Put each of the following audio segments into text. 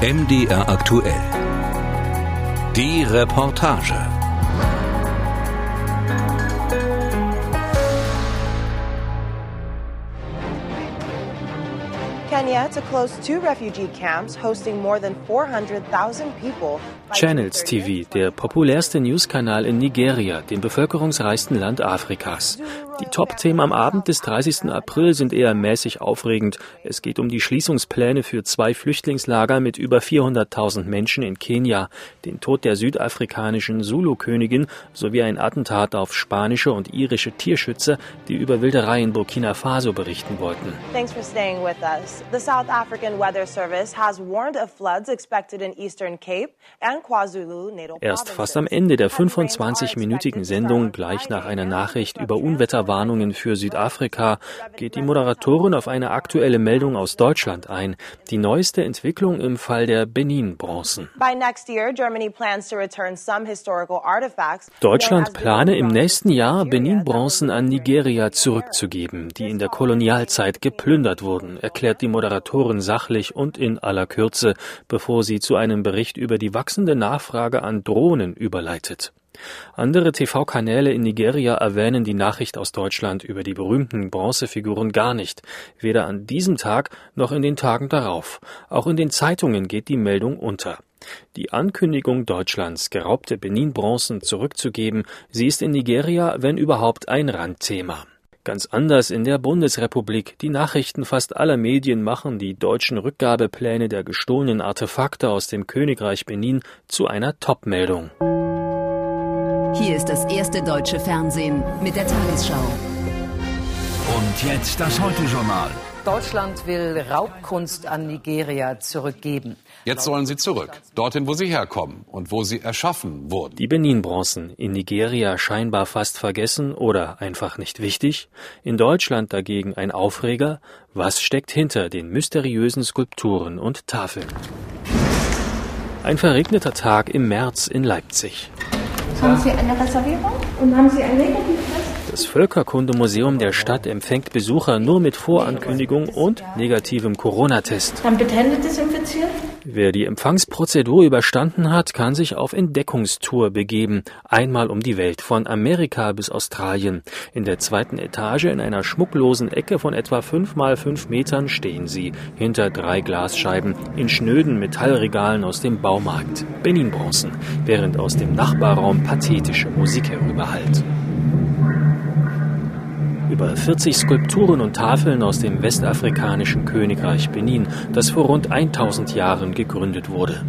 MDR aktuell. Die Reportage. Kenya to close two refugee camps hosting more than 400,000 people. Channels TV, der populärste Newskanal in Nigeria, dem bevölkerungsreichsten Land Afrikas. Die Top-Themen am Abend des 30. April sind eher mäßig aufregend. Es geht um die Schließungspläne für zwei Flüchtlingslager mit über 400.000 Menschen in Kenia, den Tod der südafrikanischen Zulu-Königin sowie ein Attentat auf spanische und irische Tierschützer, die über Wilderei in Burkina Faso berichten wollten. Thanks for staying with us. The South African Weather Service has warned of floods expected in Eastern Cape and Erst fast am Ende der 25-minütigen Sendung, gleich nach einer Nachricht über Unwetterwarnungen für Südafrika, geht die Moderatorin auf eine aktuelle Meldung aus Deutschland ein. Die neueste Entwicklung im Fall der Benin-Bronzen. Deutschland plane im nächsten Jahr Benin-Bronzen an Nigeria zurückzugeben, die in der Kolonialzeit geplündert wurden, erklärt die Moderatorin sachlich und in aller Kürze, bevor sie zu einem Bericht über die wachsende Nachfrage an Drohnen überleitet. Andere TV-Kanäle in Nigeria erwähnen die Nachricht aus Deutschland über die berühmten Bronzefiguren gar nicht, weder an diesem Tag noch in den Tagen darauf. Auch in den Zeitungen geht die Meldung unter. Die Ankündigung Deutschlands, geraubte Benin-Bronzen zurückzugeben, sie ist in Nigeria, wenn überhaupt, ein Randthema. Ganz anders in der Bundesrepublik. Die Nachrichten fast aller Medien machen die deutschen Rückgabepläne der gestohlenen Artefakte aus dem Königreich Benin zu einer Topmeldung. Hier ist das erste deutsche Fernsehen mit der Tagesschau. Und jetzt das Heute-Journal. Deutschland will Raubkunst an Nigeria zurückgeben. Jetzt sollen sie zurück, dorthin, wo sie herkommen und wo sie erschaffen wurden. Die Benin-Bronzen, in Nigeria scheinbar fast vergessen oder einfach nicht wichtig, in Deutschland dagegen ein Aufreger. Was steckt hinter den mysteriösen Skulpturen und Tafeln? Ein verregneter Tag im März in Leipzig. Haben Sie eine Reservierung und haben Sie ein Negativtest? Das Völkerkundemuseum der Stadt empfängt Besucher nur mit Vorankündigung und negativem Corona-Test. Dann bitte Hände desinfizieren. Wer die Empfangsprozedur überstanden hat, kann sich auf Entdeckungstour begeben. Einmal um die Welt, von Amerika bis Australien. In der zweiten Etage in einer schmucklosen Ecke von etwa fünf mal fünf Metern stehen sie, hinter drei Glasscheiben, in schnöden Metallregalen aus dem Baumarkt. Benin-Bronzen, während aus dem Nachbarraum pathetische Musik herüberhallt. Über 40 Skulpturen und Tafeln aus dem westafrikanischen Königreich Benin, das vor rund 1000 Jahren gegründet wurde.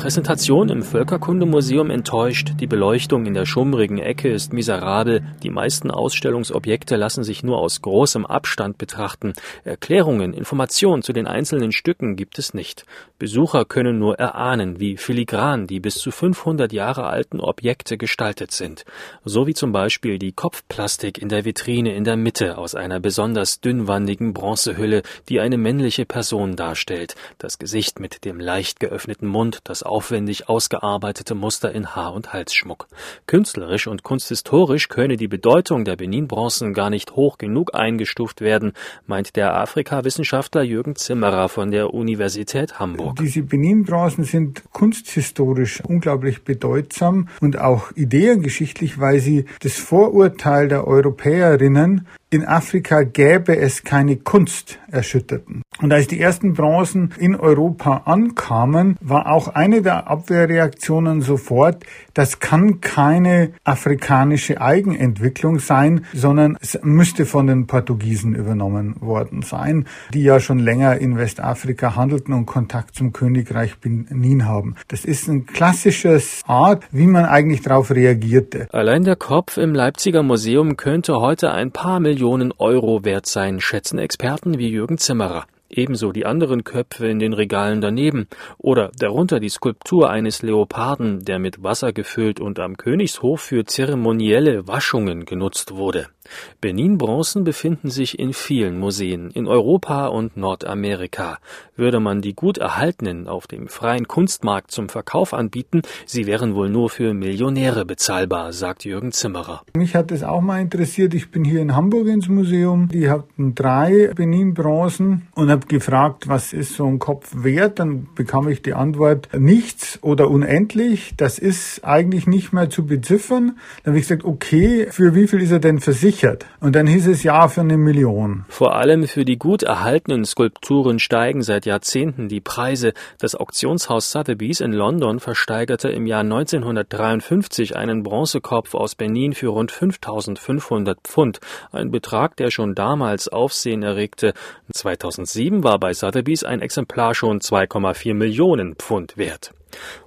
Präsentation im Völkerkundemuseum enttäuscht, die Beleuchtung in der schummrigen Ecke ist miserabel, die meisten Ausstellungsobjekte lassen sich nur aus großem Abstand betrachten, Erklärungen, Informationen zu den einzelnen Stücken gibt es nicht. Besucher können nur erahnen, wie filigran die bis zu 500 Jahre alten Objekte gestaltet sind, so wie zum Beispiel die Kopfplastik in der Vitrine in der Mitte aus einer besonders dünnwandigen Bronzehülle, die eine männliche Person darstellt, das Gesicht mit dem leicht geöffneten Mund, das aufwendig ausgearbeitete Muster in Haar- und Halsschmuck. Künstlerisch und kunsthistorisch könne die Bedeutung der Benin-Bronzen gar nicht hoch genug eingestuft werden, meint der Afrikawissenschaftler Jürgen Zimmerer von der Universität Hamburg. Diese Benin-Bronzen sind kunsthistorisch unglaublich bedeutsam und auch ideengeschichtlich, weil sie das Vorurteil der Europäerinnen in Afrika gäbe es keine Kunst erschütterten. Und als die ersten Bronzen in Europa ankamen, war auch eine der Abwehrreaktionen sofort, das kann keine afrikanische Eigenentwicklung sein, sondern es müsste von den Portugiesen übernommen worden sein, die ja schon länger in Westafrika handelten und Kontakt zum Königreich Benin haben. Das ist ein klassisches Art, wie man eigentlich darauf reagierte. Allein der Kopf im Leipziger Museum könnte heute ein paar Millionen Millionen Euro wert sein, schätzen Experten wie Jürgen Zimmerer. Ebenso die anderen Köpfe in den Regalen daneben oder darunter die Skulptur eines Leoparden, der mit Wasser gefüllt und am Königshof für zeremonielle Waschungen genutzt wurde. Benin-Bronzen befinden sich in vielen Museen in Europa und Nordamerika. Würde man die gut erhaltenen auf dem freien Kunstmarkt zum Verkauf anbieten, sie wären wohl nur für Millionäre bezahlbar, sagt Jürgen Zimmerer. Mich hat das auch mal interessiert. Ich bin hier in Hamburg ins Museum. Die hatten drei Benin-Bronzen und habe gefragt, was ist so ein Kopf wert? Dann bekam ich die Antwort, nichts oder unendlich. Das ist eigentlich nicht mehr zu beziffern. Dann habe ich gesagt, okay, für wie viel ist er denn versichert? Und dann hieß es ja für eine Million. Vor allem für die gut erhaltenen Skulpturen steigen seit Jahrzehnten die Preise. Das Auktionshaus Sotheby's in London versteigerte im Jahr 1953 einen Bronzekopf aus Benin für rund 5500 Pfund. Ein Betrag, der schon damals Aufsehen erregte. 2007 war bei Sotheby's ein Exemplar schon 2,4 Millionen Pfund wert.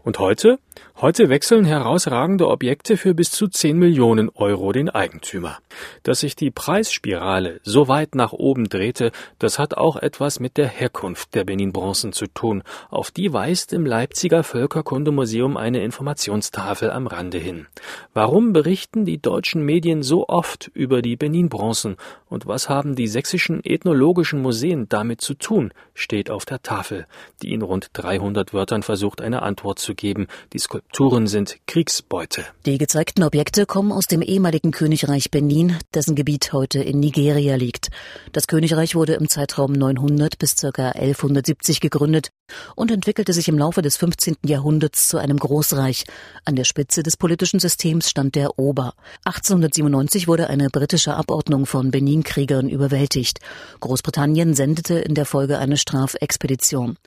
Und heute? Heute wechseln herausragende Objekte für bis zu 10 Millionen Euro den Eigentümer. Dass sich die Preisspirale so weit nach oben drehte, das hat auch etwas mit der Herkunft der Benin-Bronzen zu tun. Auf die weist im Leipziger Völkerkundemuseum eine Informationstafel am Rande hin. Warum berichten die deutschen Medien so oft über die Benin-Bronzen und was haben die sächsischen ethnologischen Museen damit zu tun, steht auf der Tafel, die in rund 300 Wörtern versucht, eine Antwort zu geben. Die Skulpturen sind Kriegsbeute. Die gezeigten Objekte kommen aus dem ehemaligen Königreich Benin, dessen Gebiet heute in Nigeria liegt. Das Königreich wurde im Zeitraum 900 bis ca. 1170 gegründet und entwickelte sich im Laufe des 15. Jahrhunderts zu einem Großreich. An der Spitze des politischen Systems stand der Ober. 1897 wurde eine britische Abordnung von Benin-Kriegern überwältigt. Großbritannien sendete in der Folge eine Strafexpedition.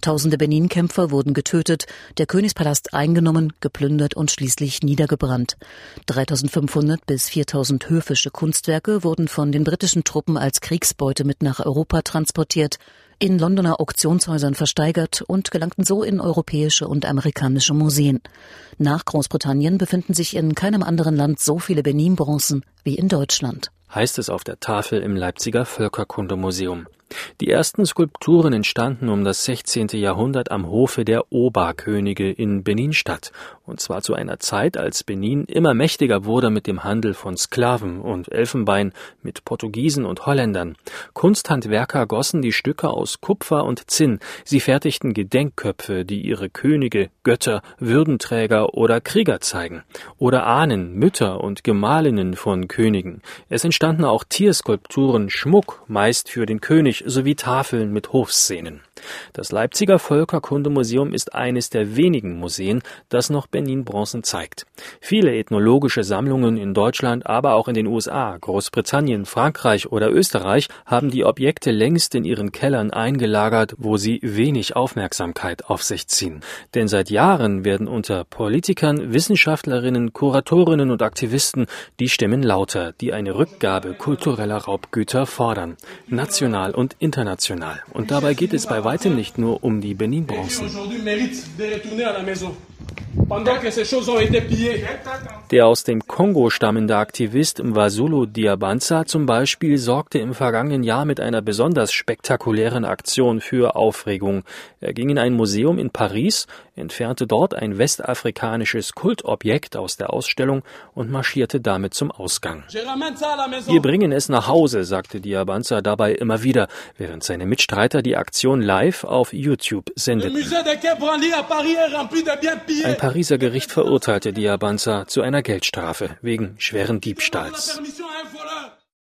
Tausende Benin-Kämpfer wurden getötet, der Königspalast eingenommen, geplündert und schließlich niedergebrannt. 3500 bis 4000 höfische Kunstwerke wurden von den britischen Truppen als Kriegsbeute mit nach Europa transportiert, in Londoner Auktionshäusern versteigert und gelangten so in europäische und amerikanische Museen. Nach Großbritannien befinden sich in keinem anderen Land so viele Benin-Bronzen wie in Deutschland. Heißt es auf der Tafel im Leipziger Völkerkundemuseum. Die ersten Skulpturen entstanden um das 16. Jahrhundert am Hofe der Oba-Könige in Benin-Stadt, und zwar zu einer Zeit, als Benin immer mächtiger wurde mit dem Handel von Sklaven und Elfenbein mit Portugiesen und Holländern. Kunsthandwerker gossen die Stücke aus Kupfer und Zinn, sie fertigten Gedenkköpfe, die ihre Könige, Götter, Würdenträger oder Krieger zeigen, oder Ahnen, Mütter und Gemahlinnen von Königen. Es entstanden auch Tierskulpturen, Schmuck, meist für den König, sowie Tafeln mit Hofszenen. Das Leipziger Völkerkundemuseum ist eines der wenigen Museen, das noch Benin-Bronzen zeigt. Viele ethnologische Sammlungen in Deutschland, aber auch in den USA, Großbritannien, Frankreich oder Österreich haben die Objekte längst in ihren Kellern eingelagert, wo sie wenig Aufmerksamkeit auf sich ziehen. Denn seit Jahren werden unter Politikern, Wissenschaftlerinnen, Kuratorinnen und Aktivisten die Stimmen lauter, die eine Rückgabe kultureller Raubgüter fordern, national und international. Und dabei geht es bei weitem nicht nur um die Benin-Bronzen. Der aus dem Kongo stammende Aktivist Mvasulu Diabanza zum Beispiel sorgte im vergangenen Jahr mit einer besonders spektakulären Aktion für Aufregung. Er ging in ein Museum in Paris, entfernte dort ein westafrikanisches Kultobjekt aus der Ausstellung und marschierte damit zum Ausgang. Wir bringen es nach Hause, sagte Diabanza dabei immer wieder, während seine Mitstreiter die Aktion live auf YouTube sendeten. Ein Pariser Gericht verurteilte Diabanza zu einer Geldstrafe wegen schweren Diebstahls.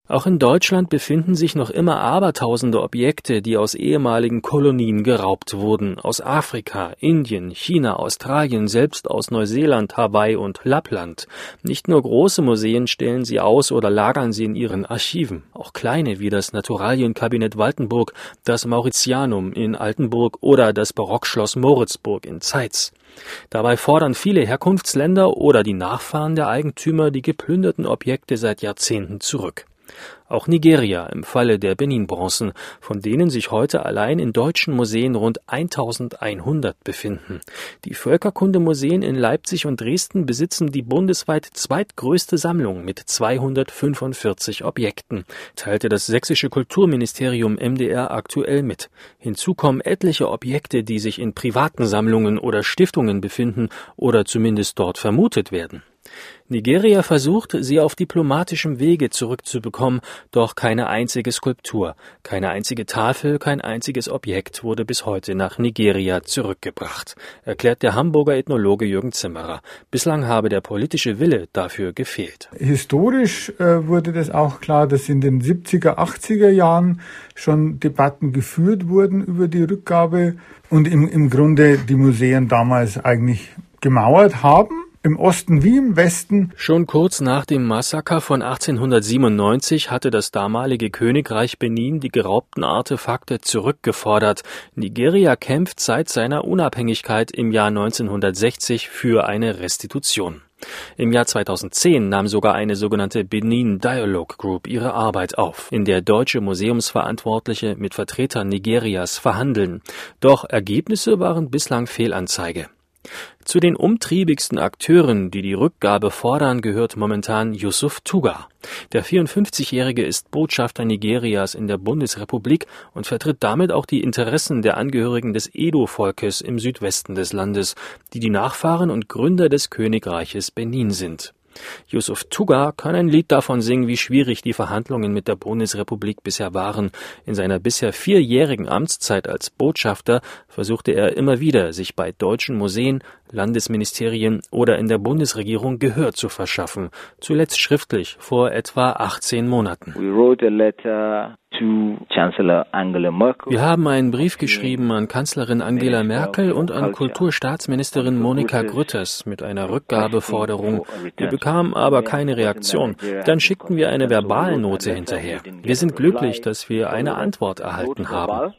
Auch in Deutschland befinden sich noch immer abertausende Objekte, die aus ehemaligen Kolonien geraubt wurden, aus Afrika, Indien, China, Australien, selbst aus Neuseeland, Hawaii und Lappland. Nicht nur große Museen stellen sie aus oder lagern sie in ihren Archiven, auch kleine wie das Naturalienkabinett Waltenburg, das Mauritianum in Altenburg oder das Barockschloss Moritzburg in Zeitz. Dabei fordern viele Herkunftsländer oder die Nachfahren der Eigentümer die geplünderten Objekte seit Jahrzehnten zurück. Auch Nigeria im Falle der Benin-Bronzen, von denen sich heute allein in deutschen Museen rund 1100 befinden. Die Völkerkundemuseen in Leipzig und Dresden besitzen die bundesweit zweitgrößte Sammlung mit 245 Objekten, teilte das sächsische Kulturministerium MDR aktuell mit. Hinzu kommen etliche Objekte, die sich in privaten Sammlungen oder Stiftungen befinden oder zumindest dort vermutet werden. Nigeria versucht, sie auf diplomatischem Wege zurückzubekommen, doch keine einzige Skulptur, keine einzige Tafel, kein einziges Objekt wurde bis heute nach Nigeria zurückgebracht, erklärt der Hamburger Ethnologe Jürgen Zimmerer. Bislang habe der politische Wille dafür gefehlt. Historisch äh, wurde das auch klar, dass in den 70er, 80er Jahren schon Debatten geführt wurden über die Rückgabe und im, im Grunde die Museen damals eigentlich gemauert haben im Osten wie im Westen. Schon kurz nach dem Massaker von 1897 hatte das damalige Königreich Benin die geraubten Artefakte zurückgefordert. Nigeria kämpft seit seiner Unabhängigkeit im Jahr 1960 für eine Restitution. Im Jahr 2010 nahm sogar eine sogenannte Benin Dialogue Group ihre Arbeit auf, in der deutsche Museumsverantwortliche mit Vertretern Nigerias verhandeln. Doch Ergebnisse waren bislang Fehlanzeige. Zu den umtriebigsten Akteuren, die die Rückgabe fordern, gehört momentan Yusuf Tuga. Der 54-Jährige ist Botschafter Nigerias in der Bundesrepublik und vertritt damit auch die Interessen der Angehörigen des Edo-Volkes im Südwesten des Landes, die die Nachfahren und Gründer des Königreiches Benin sind. Yusuf Tuga kann ein Lied davon singen, wie schwierig die Verhandlungen mit der Bundesrepublik bisher waren. In seiner bisher vierjährigen Amtszeit als Botschafter versuchte er immer wieder, sich bei deutschen Museen, Landesministerien oder in der Bundesregierung Gehör zu verschaffen, zuletzt schriftlich vor etwa 18 Monaten. Wir haben einen Brief geschrieben an Kanzlerin Angela Merkel und an Kulturstaatsministerin Monika Grütters mit einer Rückgabeforderung. Wir bekamen aber keine Reaktion. Dann schickten wir eine Verbalnote hinterher. Wir sind glücklich, dass wir eine Antwort erhalten haben.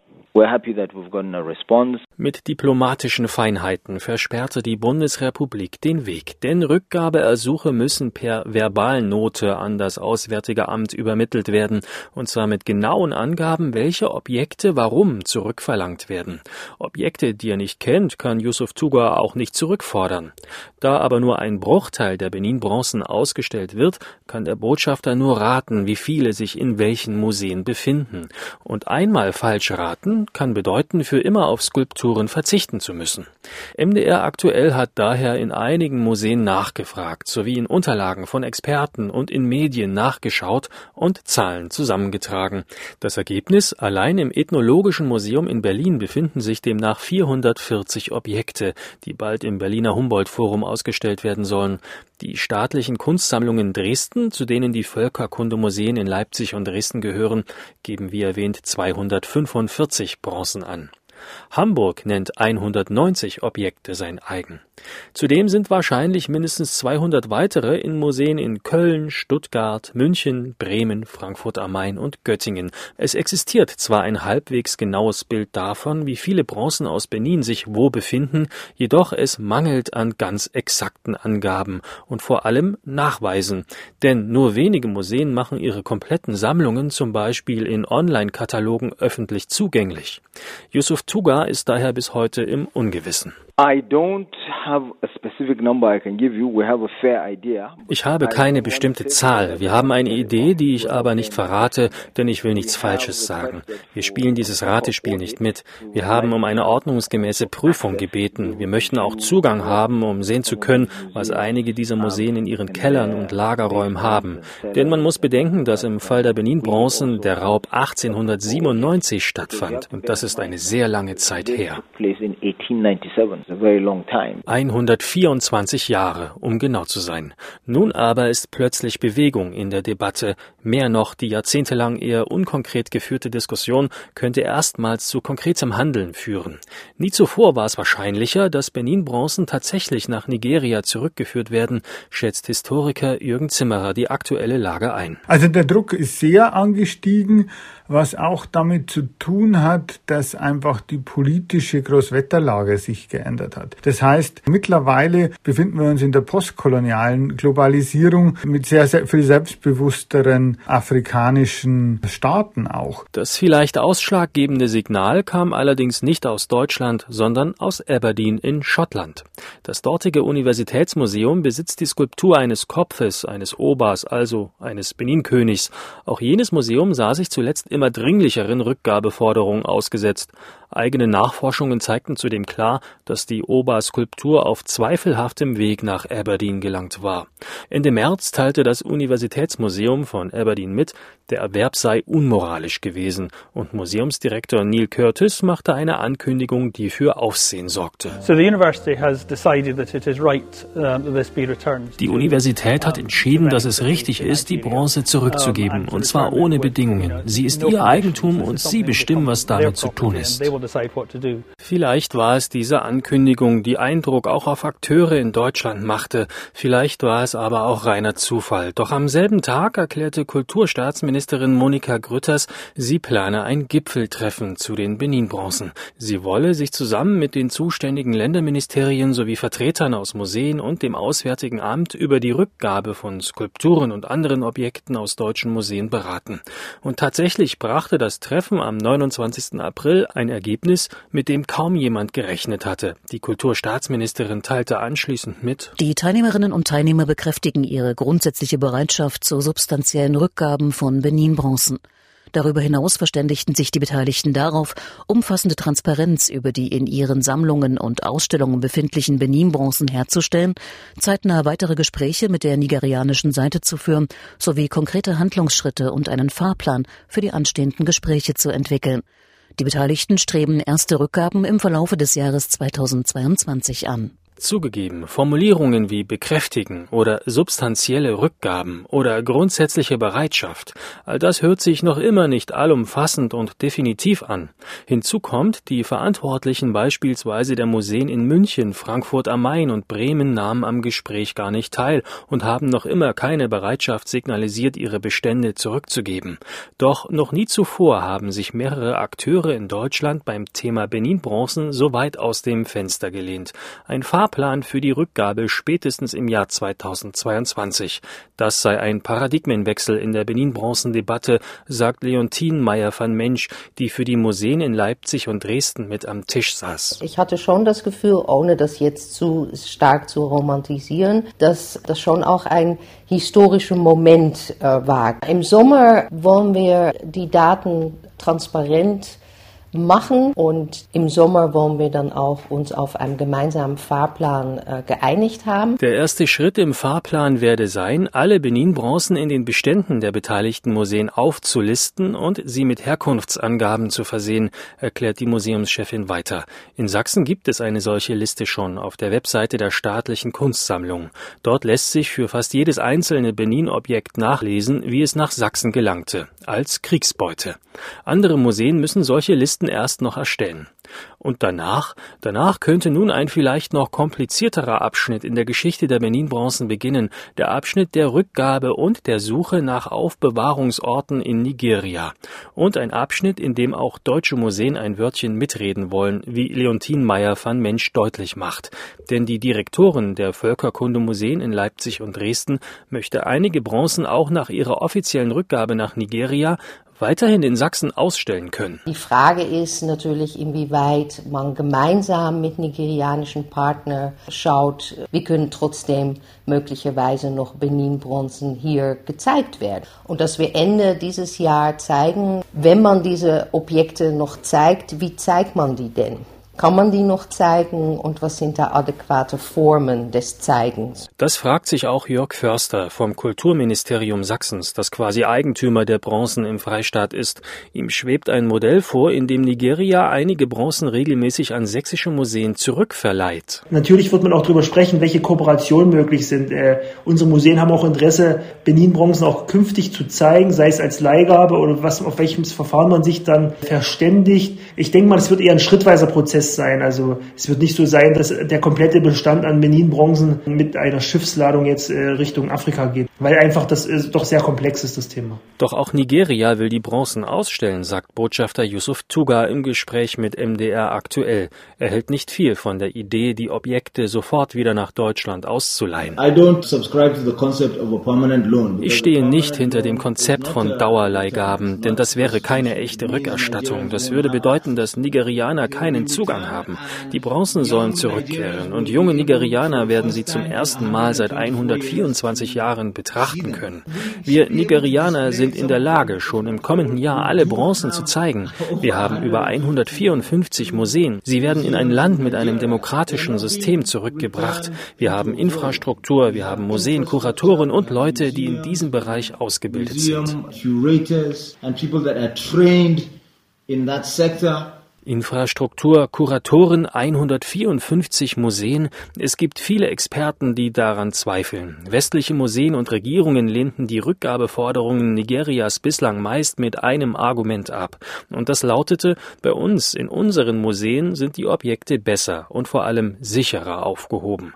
Mit diplomatischen Feinheiten versperrte die Bundesrepublik den Weg, denn Rückgabeersuche müssen per Verbalnote an das Auswärtige Amt übermittelt werden, und zwar mit genauen Angaben, welche Objekte warum zurückverlangt werden. Objekte, die er nicht kennt, kann Yusuf Tuga auch nicht zurückfordern. Da aber nur ein Bruchteil der Benin-Bronzen ausgestellt wird, kann der Botschafter nur raten, wie viele sich in welchen Museen befinden. Und einmal falsch raten kann bedeuten, für immer auf Skulpturen verzichten zu müssen. MDR aktuell hat daher in einigen Museen nachgefragt, sowie in Unterlagen von Experten und in Medien nachgeschaut und Zahlen zusammengetragen. Das Ergebnis, allein im Ethnologischen Museum in Berlin befinden sich demnach 440 Objekte, die bald im Berliner Humboldt Forum ausgestellt werden sollen. Die staatlichen Kunstsammlungen Dresden, zu denen die Völkerkundemuseen in Leipzig und Dresden gehören, geben wie erwähnt 245 Bronzen an. Hamburg nennt 190 Objekte sein eigen. Zudem sind wahrscheinlich mindestens 200 weitere in Museen in Köln, Stuttgart, München, Bremen, Frankfurt am Main und Göttingen. Es existiert zwar ein halbwegs genaues Bild davon, wie viele Bronzen aus Benin sich wo befinden, jedoch es mangelt an ganz exakten Angaben und vor allem Nachweisen. Denn nur wenige Museen machen ihre kompletten Sammlungen zum Beispiel in Online-Katalogen öffentlich zugänglich. Yusuf Tuga ist daher bis heute im Ungewissen. Ich habe keine bestimmte Zahl. Wir haben eine Idee, die ich aber nicht verrate, denn ich will nichts Falsches sagen. Wir spielen dieses Ratespiel nicht mit. Wir haben um eine ordnungsgemäße Prüfung gebeten. Wir möchten auch Zugang haben, um sehen zu können, was einige dieser Museen in ihren Kellern und Lagerräumen haben. Denn man muss bedenken, dass im Fall der Benin-Bronzen der Raub 1897 stattfand. Und das ist eine sehr lange Zeit her. 124 Jahre, um genau zu sein. Nun aber ist plötzlich Bewegung in der Debatte. Mehr noch, die jahrzehntelang eher unkonkret geführte Diskussion könnte erstmals zu konkretem Handeln führen. Nie zuvor war es wahrscheinlicher, dass Benin-Bronzen tatsächlich nach Nigeria zurückgeführt werden, schätzt Historiker Jürgen Zimmerer die aktuelle Lage ein. Also der Druck ist sehr angestiegen was auch damit zu tun hat, dass einfach die politische Großwetterlage sich geändert hat. Das heißt, mittlerweile befinden wir uns in der postkolonialen Globalisierung mit sehr, sehr viel selbstbewussteren afrikanischen Staaten auch. Das vielleicht ausschlaggebende Signal kam allerdings nicht aus Deutschland, sondern aus Aberdeen in Schottland. Das dortige Universitätsmuseum besitzt die Skulptur eines Kopfes, eines Obers, also eines Benin-Königs. Auch jenes Museum sah sich zuletzt immer dringlicheren Rückgabeforderungen ausgesetzt. Eigene Nachforschungen zeigten zudem klar, dass die Oba-Skulptur auf zweifelhaftem Weg nach Aberdeen gelangt war. Ende März teilte das Universitätsmuseum von Aberdeen mit, der Erwerb sei unmoralisch gewesen und Museumsdirektor Neil Curtis machte eine Ankündigung, die für Aufsehen sorgte. Die Universität hat entschieden, dass es richtig ist, die Bronze zurückzugeben, und zwar ohne Bedingungen. Sie ist ihr Eigentum und sie bestimmen, was damit zu tun ist. Vielleicht war es diese Ankündigung, die Eindruck auch auf Akteure in Deutschland machte. Vielleicht war es aber auch reiner Zufall. Doch am selben Tag erklärte Kulturstaatsministerin Monika Grütters, sie plane ein Gipfeltreffen zu den Benin-Bronzen. Sie wolle sich zusammen mit den zuständigen Länderministerien sowie Vertretern aus Museen und dem Auswärtigen Amt über die Rückgabe von Skulpturen und anderen Objekten aus deutschen Museen beraten. Und tatsächlich brachte das Treffen am 29. April ein Ergebnis, mit dem kaum jemand gerechnet hatte. Die Kulturstaatsministerin teilte anschließend mit Die Teilnehmerinnen und Teilnehmer bekräftigen ihre grundsätzliche Bereitschaft zu substanziellen Rückgaben von Benin-Bronzen. Darüber hinaus verständigten sich die Beteiligten darauf, umfassende Transparenz über die in ihren Sammlungen und Ausstellungen befindlichen Benin-Bronzen herzustellen, zeitnah weitere Gespräche mit der nigerianischen Seite zu führen, sowie konkrete Handlungsschritte und einen Fahrplan für die anstehenden Gespräche zu entwickeln. Die Beteiligten streben erste Rückgaben im Verlaufe des Jahres 2022 an. Zugegeben, Formulierungen wie bekräftigen oder substanzielle Rückgaben oder grundsätzliche Bereitschaft, all das hört sich noch immer nicht allumfassend und definitiv an. Hinzu kommt, die Verantwortlichen beispielsweise der Museen in München, Frankfurt am Main und Bremen nahmen am Gespräch gar nicht teil und haben noch immer keine Bereitschaft signalisiert, ihre Bestände zurückzugeben. Doch noch nie zuvor haben sich mehrere Akteure in Deutschland beim Thema Benin-Bronzen so weit aus dem Fenster gelehnt. Ein Fahrplan für die Rückgabe spätestens im Jahr 2022. Das sei ein Paradigmenwechsel in der Benin-Bronzen-Debatte, sagt Leontine Meyer van Mensch, die für die Museen in Leipzig und Dresden mit am Tisch saß. Ich hatte schon das Gefühl, ohne das jetzt zu stark zu romantisieren, dass das schon auch ein historischer Moment äh, war. Im Sommer wollen wir die Daten transparent machen und im Sommer wollen wir dann auch uns auf einen gemeinsamen Fahrplan äh, geeinigt haben. Der erste Schritt im Fahrplan werde sein, alle Benin-Bronzen in den Beständen der beteiligten Museen aufzulisten und sie mit Herkunftsangaben zu versehen, erklärt die Museumschefin weiter. In Sachsen gibt es eine solche Liste schon auf der Webseite der staatlichen Kunstsammlung. Dort lässt sich für fast jedes einzelne Benin-Objekt nachlesen, wie es nach Sachsen gelangte, als Kriegsbeute. Andere Museen müssen solche Listen Listen erst noch erstellen. Und danach, danach könnte nun ein vielleicht noch komplizierterer Abschnitt in der Geschichte der Benin-Bronzen beginnen, der Abschnitt der Rückgabe und der Suche nach Aufbewahrungsorten in Nigeria. Und ein Abschnitt, in dem auch deutsche Museen ein Wörtchen mitreden wollen, wie Leontine Meyer van Mensch deutlich macht. Denn die Direktorin der Völkerkundemuseen in Leipzig und Dresden möchte einige Bronzen auch nach ihrer offiziellen Rückgabe nach Nigeria weiterhin in Sachsen ausstellen können. Die Frage ist natürlich, inwieweit man gemeinsam mit nigerianischen Partnern schaut, wie können trotzdem möglicherweise noch Benin-Bronzen hier gezeigt werden. Und dass wir Ende dieses Jahr zeigen, wenn man diese Objekte noch zeigt, wie zeigt man die denn? Kann man die noch zeigen und was sind da adäquate Formen des Zeigens? Das fragt sich auch Jörg Förster vom Kulturministerium Sachsens, das quasi Eigentümer der Bronzen im Freistaat ist. Ihm schwebt ein Modell vor, in dem Nigeria einige Bronzen regelmäßig an sächsische Museen zurückverleiht. Natürlich wird man auch darüber sprechen, welche Kooperationen möglich sind. Äh, unsere Museen haben auch Interesse, Benin-Bronzen auch künftig zu zeigen, sei es als Leihgabe oder was, auf welchem Verfahren man sich dann verständigt. Ich denke mal, es wird eher ein schrittweiser Prozess fest sein. Also es wird nicht so sein, dass der komplette Bestand an Benin-Bronzen mit einer Schiffsladung jetzt äh, Richtung Afrika geht, weil einfach das äh, doch sehr komplex ist, das Thema. Doch auch Nigeria will die Bronzen ausstellen, sagt Botschafter Yusuf Tuga im Gespräch mit MDR aktuell. Er hält nicht viel von der Idee, die Objekte sofort wieder nach Deutschland auszuleihen. Ich stehe nicht hinter dem Konzept von Dauerleihgaben, denn das wäre keine echte Rückerstattung. Das würde bedeuten, dass Nigerianer keinen Zugang Zugang haben. Die Bronzen sollen zurückkehren und junge Nigerianer werden sie zum ersten Mal seit 124 Jahren betrachten können. Wir Nigerianer sind in der Lage, schon im kommenden Jahr alle Bronzen zu zeigen. Wir haben über 154 Museen. Sie werden in ein Land mit einem demokratischen System zurückgebracht. Wir haben Infrastruktur, wir haben Museen, Kuratoren und Leute, die in diesem Bereich ausgebildet sind. Infrastruktur, Kuratoren, 154 Museen. Es gibt viele Experten, die daran zweifeln. Westliche Museen und Regierungen lehnten die Rückgabeforderungen Nigerias bislang meist mit einem Argument ab. Und das lautete, bei uns, in unseren Museen sind die Objekte besser und vor allem sicherer aufgehoben.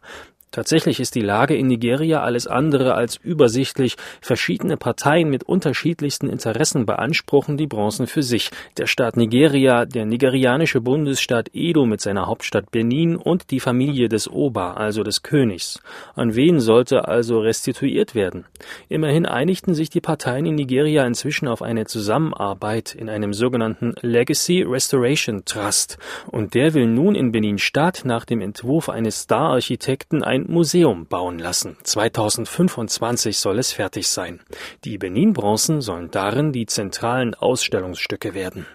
Tatsächlich ist die Lage in Nigeria alles andere als übersichtlich. Verschiedene Parteien mit unterschiedlichsten Interessen beanspruchen die Bronzen für sich. Der Staat Nigeria, der nigerianische Bundesstaat Edo mit seiner Hauptstadt Benin und die Familie des Oba, also des Königs. An wen sollte also restituiert werden? Immerhin einigten sich die Parteien in Nigeria inzwischen auf eine Zusammenarbeit in einem sogenannten Legacy Restoration Trust. Und der will nun in Benin Stadt nach dem Entwurf eines Star-Architekten ein ein Museum bauen lassen. 2025 soll es fertig sein. Die Benin-Bronzen sollen darin die zentralen Ausstellungsstücke werden.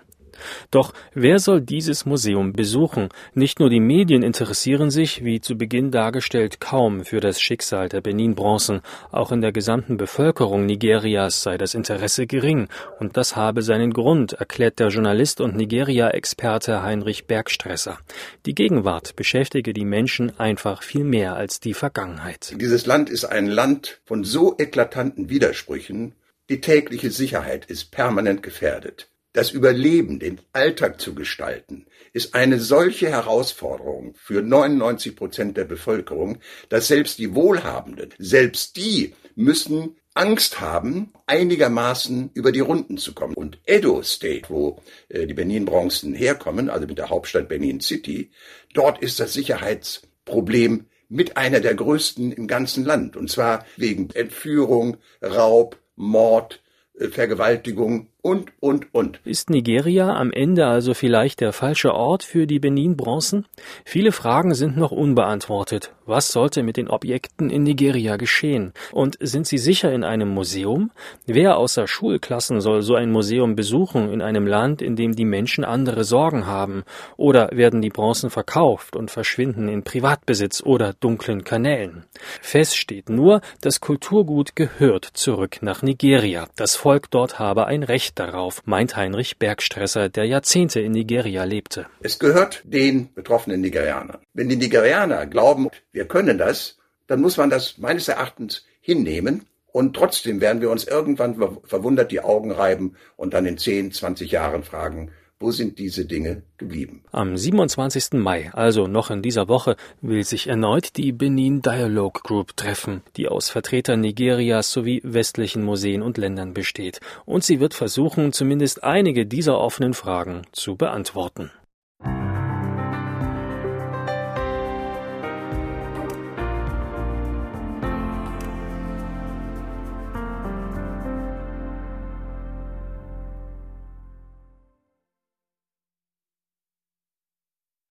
Doch wer soll dieses Museum besuchen? Nicht nur die Medien interessieren sich, wie zu Beginn dargestellt, kaum für das Schicksal der Benin-Bronzen. Auch in der gesamten Bevölkerung Nigerias sei das Interesse gering. Und das habe seinen Grund, erklärt der Journalist und Nigeria-Experte Heinrich Bergstresser. Die Gegenwart beschäftige die Menschen einfach viel mehr als die Vergangenheit. Dieses Land ist ein Land von so eklatanten Widersprüchen, die tägliche Sicherheit ist permanent gefährdet. Das Überleben, den Alltag zu gestalten, ist eine solche Herausforderung für 99 Prozent der Bevölkerung, dass selbst die Wohlhabenden, selbst die müssen Angst haben, einigermaßen über die Runden zu kommen. Und Edo State, wo äh, die Benin-Bronzen herkommen, also mit der Hauptstadt Benin City, dort ist das Sicherheitsproblem mit einer der größten im ganzen Land. Und zwar wegen Entführung, Raub, Mord, äh, Vergewaltigung und, und, und. Ist Nigeria am Ende also vielleicht der falsche Ort für die Benin-Bronzen? Viele Fragen sind noch unbeantwortet. Was sollte mit den Objekten in Nigeria geschehen? Und sind sie sicher in einem Museum? Wer außer Schulklassen soll so ein Museum besuchen in einem Land, in dem die Menschen andere Sorgen haben? Oder werden die Bronzen verkauft und verschwinden in Privatbesitz oder dunklen Kanälen? Fest steht nur, das Kulturgut gehört zurück nach Nigeria. Das Volk dort habe ein Recht darauf, meint Heinrich Bergstresser, der Jahrzehnte in Nigeria lebte. Es gehört den betroffenen Nigerianern. Wenn die Nigerianer glauben, wir können das, dann muss man das meines Erachtens hinnehmen und trotzdem werden wir uns irgendwann verwundert die Augen reiben und dann in 10, 20 Jahren fragen, wo sind diese Dinge geblieben? Am 27. Mai, also noch in dieser Woche, will sich erneut die Benin Dialogue Group treffen, die aus Vertretern Nigerias sowie westlichen Museen und Ländern besteht. Und sie wird versuchen, zumindest einige dieser offenen Fragen zu beantworten.